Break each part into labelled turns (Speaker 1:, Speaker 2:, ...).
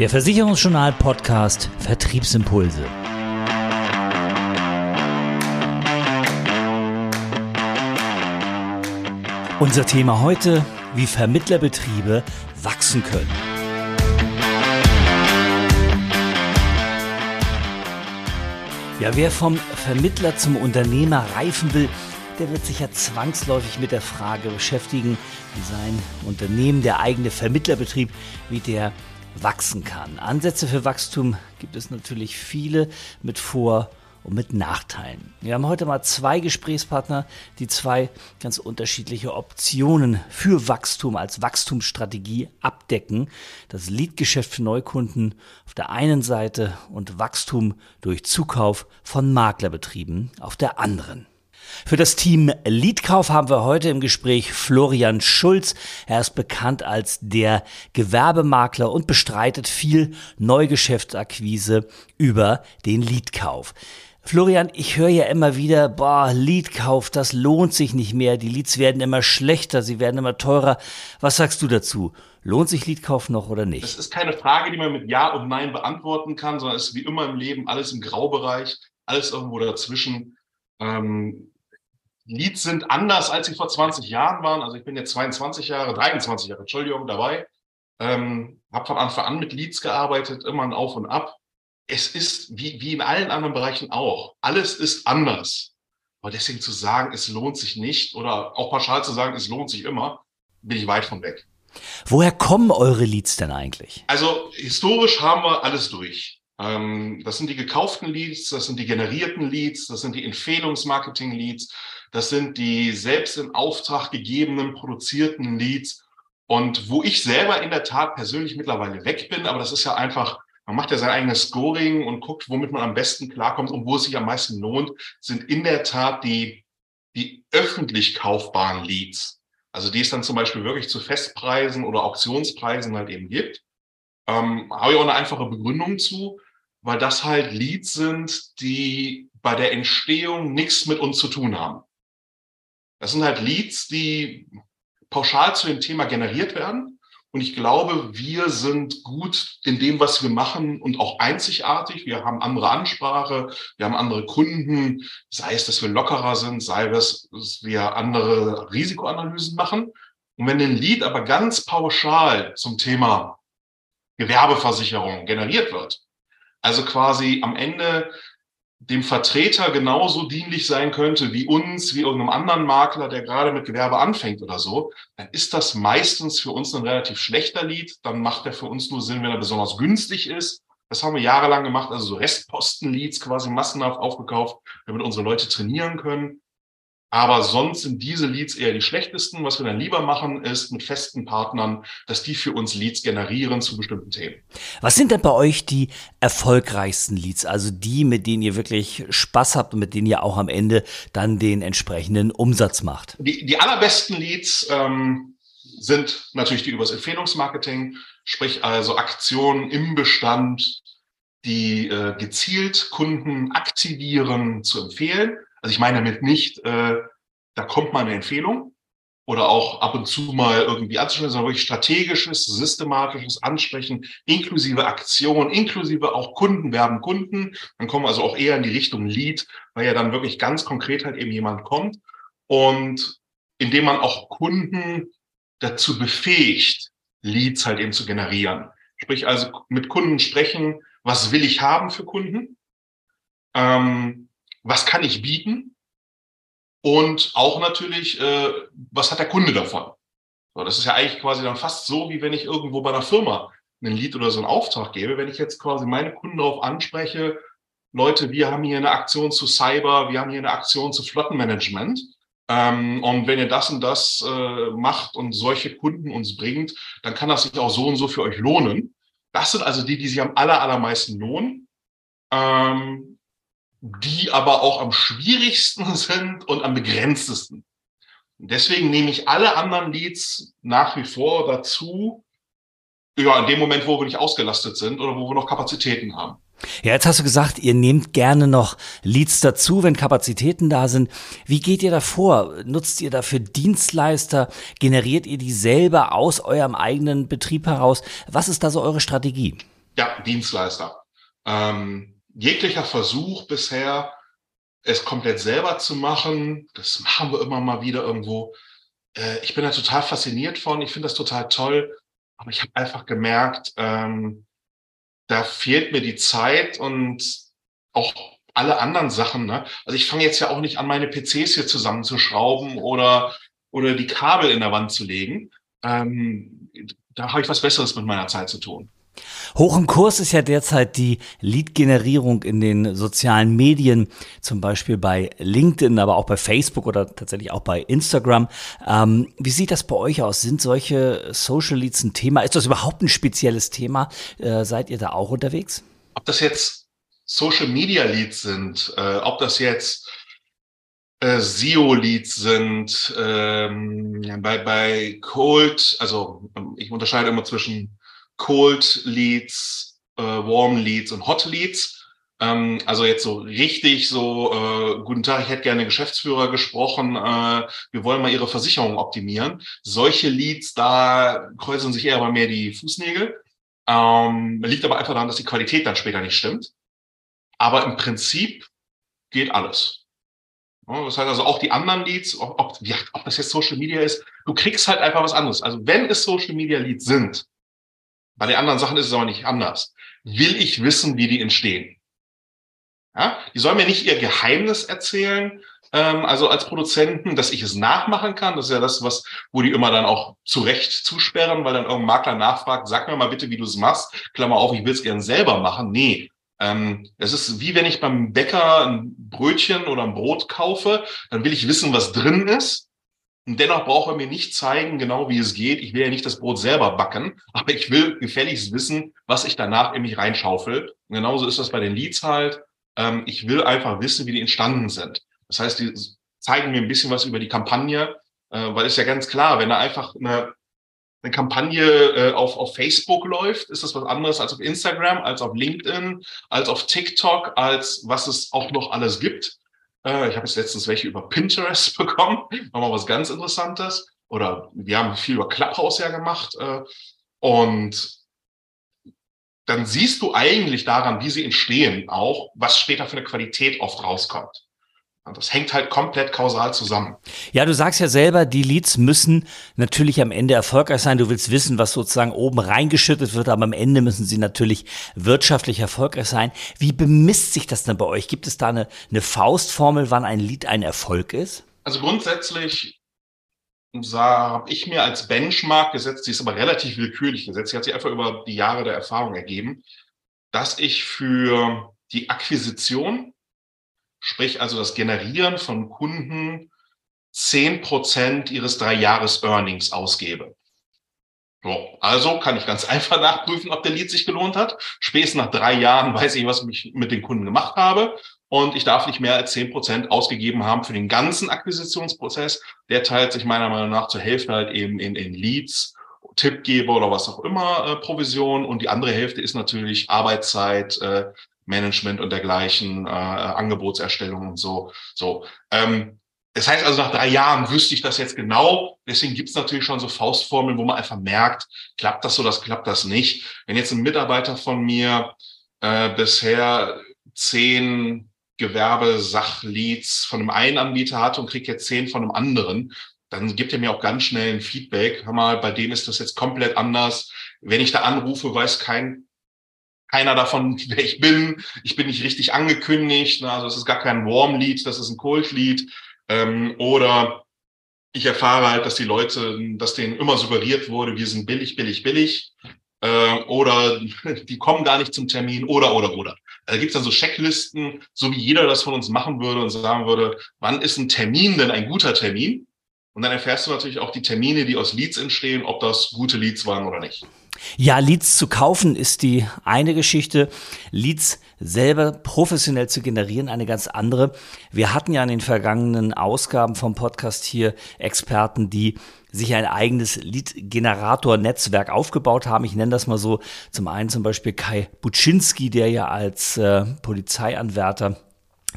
Speaker 1: Der Versicherungsjournal Podcast Vertriebsimpulse. Unser Thema heute, wie Vermittlerbetriebe wachsen können. Ja, wer vom Vermittler zum Unternehmer reifen will, der wird sich ja zwangsläufig mit der Frage beschäftigen, wie sein Unternehmen, der eigene Vermittlerbetrieb, wie der wachsen kann. Ansätze für Wachstum gibt es natürlich viele mit Vor- und mit Nachteilen. Wir haben heute mal zwei Gesprächspartner, die zwei ganz unterschiedliche Optionen für Wachstum als Wachstumsstrategie abdecken. Das Leadgeschäft für Neukunden auf der einen Seite und Wachstum durch Zukauf von Maklerbetrieben auf der anderen. Für das Team Leadkauf haben wir heute im Gespräch Florian Schulz. Er ist bekannt als der Gewerbemakler und bestreitet viel Neugeschäftsakquise über den Leadkauf. Florian, ich höre ja immer wieder, boah, Leadkauf, das lohnt sich nicht mehr. Die Leads werden immer schlechter, sie werden immer teurer. Was sagst du dazu? Lohnt sich Leadkauf noch oder nicht?
Speaker 2: Das ist keine Frage, die man mit Ja und Nein beantworten kann, sondern es ist wie immer im Leben alles im Graubereich, alles irgendwo dazwischen. Ähm, Leads sind anders, als sie vor 20 Jahren waren. Also ich bin jetzt 22 Jahre, 23 Jahre, Entschuldigung, dabei. Ähm, habe von Anfang an mit Leads gearbeitet, immer ein Auf und Ab. Es ist wie, wie in allen anderen Bereichen auch. Alles ist anders. Aber deswegen zu sagen, es lohnt sich nicht oder auch pauschal zu sagen, es lohnt sich immer, bin ich weit von weg.
Speaker 1: Woher kommen eure Leads denn eigentlich?
Speaker 2: Also historisch haben wir alles durch. Ähm, das sind die gekauften Leads, das sind die generierten Leads, das sind die Empfehlungsmarketing-Leads, das sind die selbst in Auftrag gegebenen, produzierten Leads. Und wo ich selber in der Tat persönlich mittlerweile weg bin, aber das ist ja einfach, man macht ja sein eigenes Scoring und guckt, womit man am besten klarkommt und wo es sich am meisten lohnt, sind in der Tat die, die öffentlich kaufbaren Leads. Also die es dann zum Beispiel wirklich zu Festpreisen oder Auktionspreisen halt eben gibt. Ähm, habe ich auch eine einfache Begründung zu weil das halt Leads sind, die bei der Entstehung nichts mit uns zu tun haben. Das sind halt Leads, die pauschal zu dem Thema generiert werden. Und ich glaube, wir sind gut in dem, was wir machen und auch einzigartig. Wir haben andere Ansprache, wir haben andere Kunden, sei es, dass wir lockerer sind, sei es, dass wir andere Risikoanalysen machen. Und wenn ein Lead aber ganz pauschal zum Thema Gewerbeversicherung generiert wird, also quasi am Ende dem Vertreter genauso dienlich sein könnte wie uns, wie irgendeinem anderen Makler, der gerade mit Gewerbe anfängt oder so, dann ist das meistens für uns ein relativ schlechter Lied. Dann macht er für uns nur Sinn, wenn er besonders günstig ist. Das haben wir jahrelang gemacht, also so Restposten-Leads quasi massenhaft aufgekauft, damit unsere Leute trainieren können. Aber sonst sind diese Leads eher die schlechtesten. Was wir dann lieber machen, ist mit festen Partnern, dass die für uns Leads generieren zu bestimmten Themen.
Speaker 1: Was sind denn bei euch die erfolgreichsten Leads? Also die, mit denen ihr wirklich Spaß habt und mit denen ihr auch am Ende dann den entsprechenden Umsatz macht?
Speaker 2: Die, die allerbesten Leads ähm, sind natürlich die übers Empfehlungsmarketing, sprich also Aktionen im Bestand, die äh, gezielt Kunden aktivieren zu empfehlen. Also ich meine damit nicht, äh, da kommt mal eine Empfehlung oder auch ab und zu mal irgendwie anzusprechen, sondern wirklich strategisches, systematisches Ansprechen, inklusive Aktion, inklusive auch Kunden werben Kunden. Dann kommen wir also auch eher in die Richtung Lead, weil ja dann wirklich ganz konkret halt eben jemand kommt und indem man auch Kunden dazu befähigt, Leads halt eben zu generieren. Sprich also mit Kunden sprechen, was will ich haben für Kunden? Ähm, was kann ich bieten? Und auch natürlich, äh, was hat der Kunde davon? So, das ist ja eigentlich quasi dann fast so, wie wenn ich irgendwo bei einer Firma einen Lied oder so einen Auftrag gebe. Wenn ich jetzt quasi meine Kunden darauf anspreche, Leute, wir haben hier eine Aktion zu Cyber, wir haben hier eine Aktion zu Flottenmanagement. Ähm, und wenn ihr das und das äh, macht und solche Kunden uns bringt, dann kann das sich auch so und so für euch lohnen. Das sind also die, die sich am aller, allermeisten lohnen. Ähm, die aber auch am schwierigsten sind und am begrenztesten. deswegen nehme ich alle anderen Leads nach wie vor dazu, ja, in dem Moment, wo wir nicht ausgelastet sind oder wo wir noch Kapazitäten haben.
Speaker 1: Ja, jetzt hast du gesagt, ihr nehmt gerne noch Leads dazu, wenn Kapazitäten da sind. Wie geht ihr da vor? Nutzt ihr dafür Dienstleister? Generiert ihr die selber aus eurem eigenen Betrieb heraus? Was ist da so eure Strategie?
Speaker 2: Ja, Dienstleister. Ähm, jeglicher Versuch bisher, es komplett selber zu machen, das machen wir immer mal wieder irgendwo. Äh, ich bin da total fasziniert von, ich finde das total toll, aber ich habe einfach gemerkt, ähm, da fehlt mir die Zeit und auch alle anderen Sachen. Ne? Also ich fange jetzt ja auch nicht an, meine PCs hier zusammenzuschrauben oder, oder die Kabel in der Wand zu legen. Ähm, da habe ich was Besseres mit meiner Zeit zu tun.
Speaker 1: Hoch im Kurs ist ja derzeit die Lead-Generierung in den sozialen Medien, zum Beispiel bei LinkedIn, aber auch bei Facebook oder tatsächlich auch bei Instagram. Ähm, wie sieht das bei euch aus? Sind solche Social Leads ein Thema? Ist das überhaupt ein spezielles Thema? Äh, seid ihr da auch unterwegs?
Speaker 2: Ob das jetzt Social Media Leads sind, äh, ob das jetzt äh, SEO-Leads sind, ähm, bei, bei Cold, also ich unterscheide immer zwischen Cold Leads, äh, Warm Leads und Hot Leads. Ähm, also jetzt so richtig so, äh, guten Tag, ich hätte gerne Geschäftsführer gesprochen, äh, wir wollen mal Ihre Versicherung optimieren. Solche Leads, da kreuzen sich eher bei mir die Fußnägel. Ähm, liegt aber einfach daran, dass die Qualität dann später nicht stimmt. Aber im Prinzip geht alles. Das heißt also auch die anderen Leads, ob, ob, ob das jetzt Social Media ist, du kriegst halt einfach was anderes. Also wenn es Social Media Leads sind, bei den anderen Sachen ist es aber nicht anders. Will ich wissen, wie die entstehen? Ja? Die sollen mir nicht ihr Geheimnis erzählen, ähm, also als Produzenten, dass ich es nachmachen kann. Das ist ja das, was, wo die immer dann auch zurecht zusperren, weil dann irgendein Makler nachfragt, sag mir mal bitte, wie du es machst. Klammer auf, ich will es gern selber machen. Nee. Ähm, es ist wie wenn ich beim Bäcker ein Brötchen oder ein Brot kaufe, dann will ich wissen, was drin ist. Und dennoch braucht er mir nicht zeigen, genau wie es geht. Ich will ja nicht das Brot selber backen, aber ich will gefälligst wissen, was ich danach in mich reinschaufel. Und genauso ist das bei den Leads halt. Ähm, ich will einfach wissen, wie die entstanden sind. Das heißt, die zeigen mir ein bisschen was über die Kampagne, äh, weil es ja ganz klar, wenn da einfach eine, eine Kampagne äh, auf, auf Facebook läuft, ist das was anderes als auf Instagram, als auf LinkedIn, als auf TikTok, als was es auch noch alles gibt. Äh, ich habe jetzt letztens welche über Pinterest bekommen, nochmal was ganz Interessantes. Oder wir haben viel über Clubhouse ja gemacht. Äh, und dann siehst du eigentlich daran, wie sie entstehen, auch was später für eine Qualität oft rauskommt. Das hängt halt komplett kausal zusammen.
Speaker 1: Ja, du sagst ja selber, die Leads müssen natürlich am Ende erfolgreich sein. Du willst wissen, was sozusagen oben reingeschüttet wird, aber am Ende müssen sie natürlich wirtschaftlich erfolgreich sein. Wie bemisst sich das denn bei euch? Gibt es da eine, eine Faustformel, wann ein Lead ein Erfolg ist?
Speaker 2: Also grundsätzlich habe ich mir als Benchmark gesetzt, die ist aber relativ willkürlich gesetzt, die hat sich einfach über die Jahre der Erfahrung ergeben, dass ich für die Akquisition sprich also das Generieren von Kunden, zehn Prozent ihres Drei-Jahres-Earnings ausgebe. So, also kann ich ganz einfach nachprüfen, ob der Lead sich gelohnt hat. Spätestens nach drei Jahren weiß ich, was ich mit den Kunden gemacht habe. Und ich darf nicht mehr als zehn Prozent ausgegeben haben für den ganzen Akquisitionsprozess. Der teilt sich meiner Meinung nach zur Hälfte halt eben in, in Leads, Tippgeber oder was auch immer äh, Provision. Und die andere Hälfte ist natürlich Arbeitszeit, äh, Management und dergleichen, äh, Angebotserstellung und so. So. Ähm, das heißt also, nach drei Jahren wüsste ich das jetzt genau. Deswegen gibt es natürlich schon so Faustformeln, wo man einfach merkt, klappt das so, das klappt das nicht. Wenn jetzt ein Mitarbeiter von mir äh, bisher zehn Gewerbesachleads von einem einen Anbieter hatte und kriegt jetzt zehn von einem anderen, dann gibt er mir auch ganz schnell ein Feedback. Hör mal, bei dem ist das jetzt komplett anders. Wenn ich da anrufe, weiß kein keiner davon, wer ich bin. Ich bin nicht richtig angekündigt. Ne? Also es ist gar kein Warm Lead, das ist ein Cold Lead. Ähm, oder ich erfahre halt, dass die Leute, dass denen immer suggeriert wurde, wir sind billig, billig, billig. Äh, oder die kommen gar nicht zum Termin oder, oder, oder. Da gibt es dann so Checklisten, so wie jeder das von uns machen würde und sagen würde, wann ist ein Termin denn ein guter Termin? Und dann erfährst du natürlich auch die Termine, die aus Leads entstehen, ob das gute Leads waren oder nicht.
Speaker 1: Ja, Leads zu kaufen ist die eine Geschichte. Leads selber professionell zu generieren, eine ganz andere. Wir hatten ja in den vergangenen Ausgaben vom Podcast hier Experten, die sich ein eigenes Lead-Generator-Netzwerk aufgebaut haben. Ich nenne das mal so. Zum einen zum Beispiel Kai Buczynski, der ja als äh, Polizeianwärter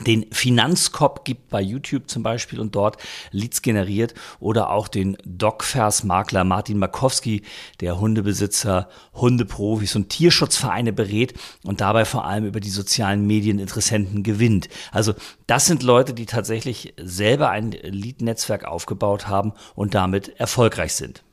Speaker 1: den Finanzcop gibt bei YouTube zum Beispiel und dort Leads generiert oder auch den Dogvers-Makler Martin Markowski, der Hundebesitzer, Hundeprofis und Tierschutzvereine berät und dabei vor allem über die sozialen Medien Interessenten gewinnt. Also das sind Leute, die tatsächlich selber ein Lead-Netzwerk aufgebaut haben und damit erfolgreich sind.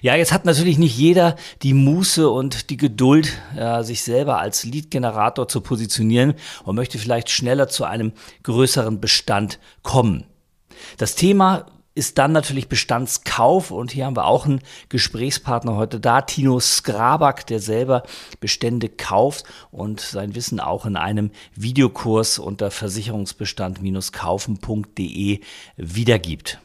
Speaker 1: Ja, jetzt hat natürlich nicht jeder die Muße und die Geduld, ja, sich selber als Lead-Generator zu positionieren und möchte vielleicht schneller zu einem größeren Bestand kommen. Das Thema ist dann natürlich Bestandskauf und hier haben wir auch einen Gesprächspartner heute da, Tino Skrabak, der selber Bestände kauft und sein Wissen auch in einem Videokurs unter versicherungsbestand-kaufen.de wiedergibt.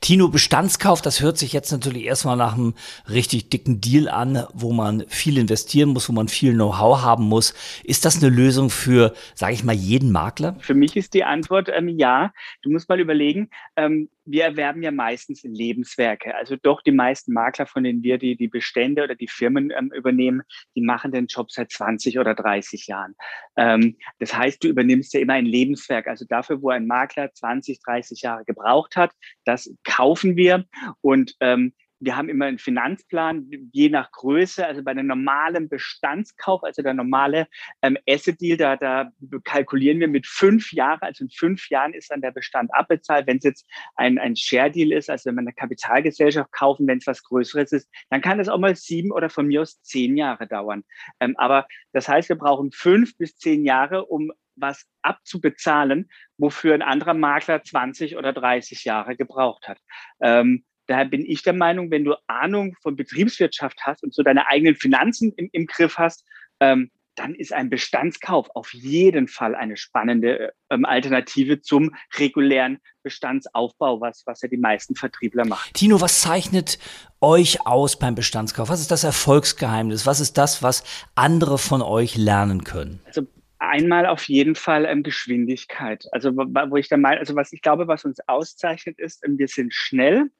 Speaker 1: Tino, Bestandskauf, das hört sich jetzt natürlich erstmal nach einem richtig dicken Deal an, wo man viel investieren muss, wo man viel Know-how haben muss. Ist das eine Lösung für, sage ich mal, jeden Makler?
Speaker 3: Für mich ist die Antwort ähm, ja. Du musst mal überlegen, ähm, wir erwerben ja meistens Lebenswerke. Also doch die meisten Makler, von denen wir die, die Bestände oder die Firmen ähm, übernehmen, die machen den Job seit 20 oder 30 Jahren. Ähm, das heißt, du übernimmst ja immer ein Lebenswerk. Also dafür, wo ein Makler 20, 30 Jahre gebraucht hat, das kaufen wir und ähm, wir haben immer einen Finanzplan, je nach Größe. Also bei einem normalen Bestandskauf, also der normale ähm, Asset-Deal, da, da kalkulieren wir mit fünf Jahren. Also in fünf Jahren ist dann der Bestand abbezahlt. Wenn es jetzt ein, ein Share-Deal ist, also wenn wir eine Kapitalgesellschaft kaufen, wenn es was Größeres ist, dann kann das auch mal sieben oder von mir aus zehn Jahre dauern. Ähm, aber das heißt, wir brauchen fünf bis zehn Jahre, um was abzubezahlen, wofür ein anderer Makler 20 oder 30 Jahre gebraucht hat. Ähm, Daher bin ich der Meinung, wenn du Ahnung von Betriebswirtschaft hast und so deine eigenen Finanzen im, im Griff hast, ähm, dann ist ein Bestandskauf auf jeden Fall eine spannende ähm, Alternative zum regulären Bestandsaufbau, was, was ja die meisten Vertriebler machen.
Speaker 1: Tino, was zeichnet euch aus beim Bestandskauf? Was ist das Erfolgsgeheimnis? Was ist das, was andere von euch lernen können?
Speaker 3: Also einmal auf jeden Fall ähm, Geschwindigkeit. Also wo ich da meine, also was ich glaube, was uns auszeichnet, ist, ähm, wir sind schnell,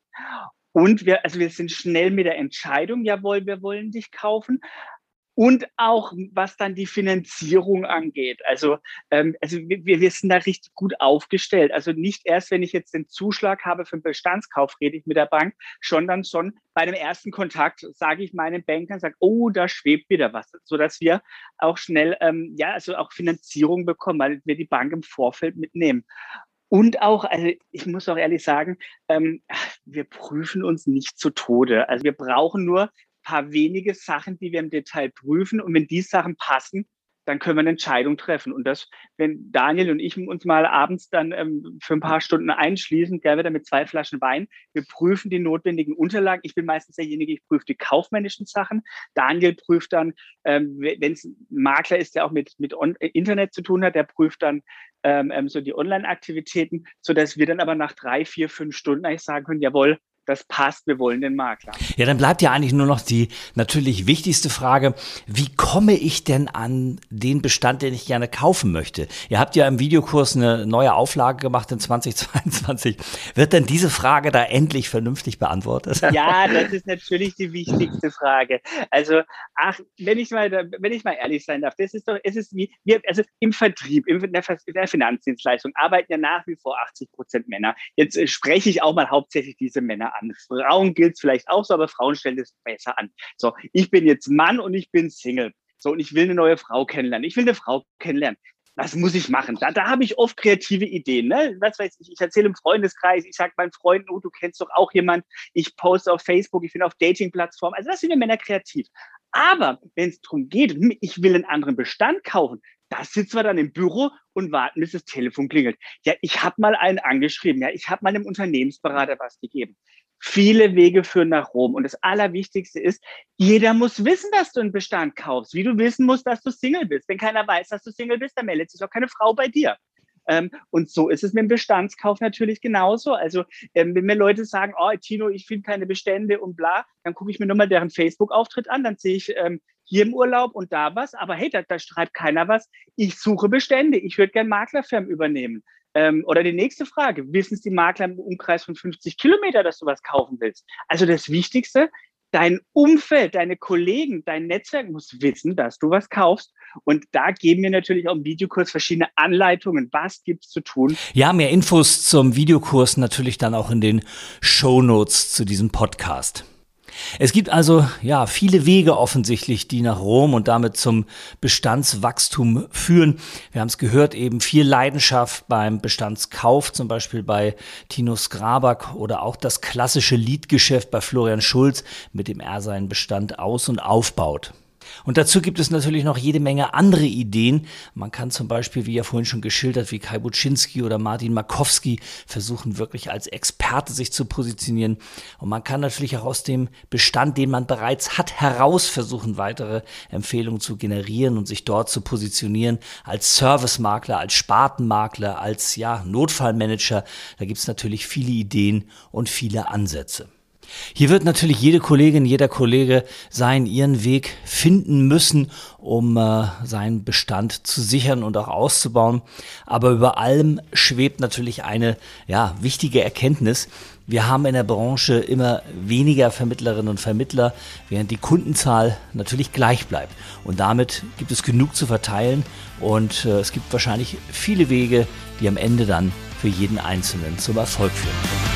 Speaker 3: und wir, also wir sind schnell mit der Entscheidung, jawohl, wir wollen dich kaufen. Und auch was dann die Finanzierung angeht. Also, ähm, also wir, wir sind da richtig gut aufgestellt. Also nicht erst, wenn ich jetzt den Zuschlag habe für den Bestandskauf, rede ich mit der Bank, schon dann schon bei dem ersten Kontakt sage ich meinen Bankern, sage, oh, da schwebt wieder was, sodass wir auch schnell, ähm, ja, also auch Finanzierung bekommen, weil wir die Bank im Vorfeld mitnehmen. Und auch, also ich muss auch ehrlich sagen, ähm, wir prüfen uns nicht zu Tode. Also wir brauchen nur paar wenige Sachen, die wir im Detail prüfen. Und wenn die Sachen passen, dann können wir eine Entscheidung treffen. Und das, wenn Daniel und ich uns mal abends dann ähm, für ein paar Stunden einschließen, gerne wieder mit zwei Flaschen Wein, wir prüfen die notwendigen Unterlagen. Ich bin meistens derjenige, ich prüfe die kaufmännischen Sachen. Daniel prüft dann, ähm, wenn es ein Makler ist, der auch mit, mit On Internet zu tun hat, der prüft dann ähm, ähm so die Online-Aktivitäten, sodass wir dann aber nach drei, vier, fünf Stunden eigentlich sagen können, jawohl, das passt, wir wollen den Makler.
Speaker 1: Ja, dann bleibt ja eigentlich nur noch die natürlich wichtigste Frage, wie komme ich denn an den Bestand, den ich gerne kaufen möchte? Ihr habt ja im Videokurs eine neue Auflage gemacht in 2022. Wird denn diese Frage da endlich vernünftig beantwortet?
Speaker 3: Ja, das ist natürlich die wichtigste Frage. Also, ach, wenn ich mal, wenn ich mal ehrlich sein darf, das ist doch, es ist wie, wir, also im Vertrieb, in der Finanzdienstleistung arbeiten ja nach wie vor 80 Prozent Männer. Jetzt äh, spreche ich auch mal hauptsächlich diese Männer an. Frauen gilt es vielleicht auch so, aber Frauen stellen das besser an. So, ich bin jetzt Mann und ich bin Single. So, und ich will eine neue Frau kennenlernen. Ich will eine Frau kennenlernen. Was muss ich machen? Da, da habe ich oft kreative Ideen. Ne? Was weiß ich, ich erzähle im Freundeskreis, ich sage meinen Freunden, oh, du kennst doch auch jemand. Ich poste auf Facebook, ich bin auf Dating-Plattformen. Also das sind wir Männer kreativ. Aber wenn es darum geht, hm, ich will einen anderen Bestand kaufen, da sitzen wir dann im Büro und warten, bis das Telefon klingelt. Ja, ich habe mal einen angeschrieben, ja, ich habe mal einem Unternehmensberater was gegeben. Viele Wege führen nach Rom. Und das Allerwichtigste ist, jeder muss wissen, dass du einen Bestand kaufst. Wie du wissen musst, dass du Single bist. Wenn keiner weiß, dass du Single bist, dann meldet sich auch keine Frau bei dir. Ähm, und so ist es mit dem Bestandskauf natürlich genauso. Also ähm, wenn mir Leute sagen, oh Tino, ich finde keine Bestände und bla, dann gucke ich mir nur mal deren Facebook-Auftritt an, dann sehe ich ähm, hier im Urlaub und da was, aber hey, da, da schreibt keiner was. Ich suche Bestände, ich würde gerne Maklerfirmen übernehmen. Ähm, oder die nächste Frage, wissen es die Makler im Umkreis von 50 Kilometer, dass du was kaufen willst? Also das Wichtigste, dein Umfeld, deine Kollegen, dein Netzwerk muss wissen, dass du was kaufst. Und da geben wir natürlich auch im Videokurs verschiedene Anleitungen. Was gibt's zu tun?
Speaker 1: Ja, mehr Infos zum Videokurs natürlich dann auch in den Show Notes zu diesem Podcast. Es gibt also ja viele Wege offensichtlich, die nach Rom und damit zum Bestandswachstum führen. Wir haben es gehört, eben viel Leidenschaft beim Bestandskauf, zum Beispiel bei Tino Skrabak oder auch das klassische Liedgeschäft bei Florian Schulz, mit dem er seinen Bestand aus- und aufbaut. Und dazu gibt es natürlich noch jede Menge andere Ideen. Man kann zum Beispiel, wie ja vorhin schon geschildert, wie Kai Buczynski oder Martin Markowski versuchen, wirklich als Experte sich zu positionieren. Und man kann natürlich auch aus dem Bestand, den man bereits hat, heraus versuchen, weitere Empfehlungen zu generieren und sich dort zu positionieren als Servicemakler, als Spartenmakler, als ja, Notfallmanager. Da gibt es natürlich viele Ideen und viele Ansätze. Hier wird natürlich jede Kollegin, jeder Kollege seinen ihren Weg finden müssen, um äh, seinen Bestand zu sichern und auch auszubauen. Aber über allem schwebt natürlich eine ja, wichtige Erkenntnis. Wir haben in der Branche immer weniger Vermittlerinnen und Vermittler, während die Kundenzahl natürlich gleich bleibt. Und damit gibt es genug zu verteilen und äh, es gibt wahrscheinlich viele Wege, die am Ende dann für jeden Einzelnen zum Erfolg führen.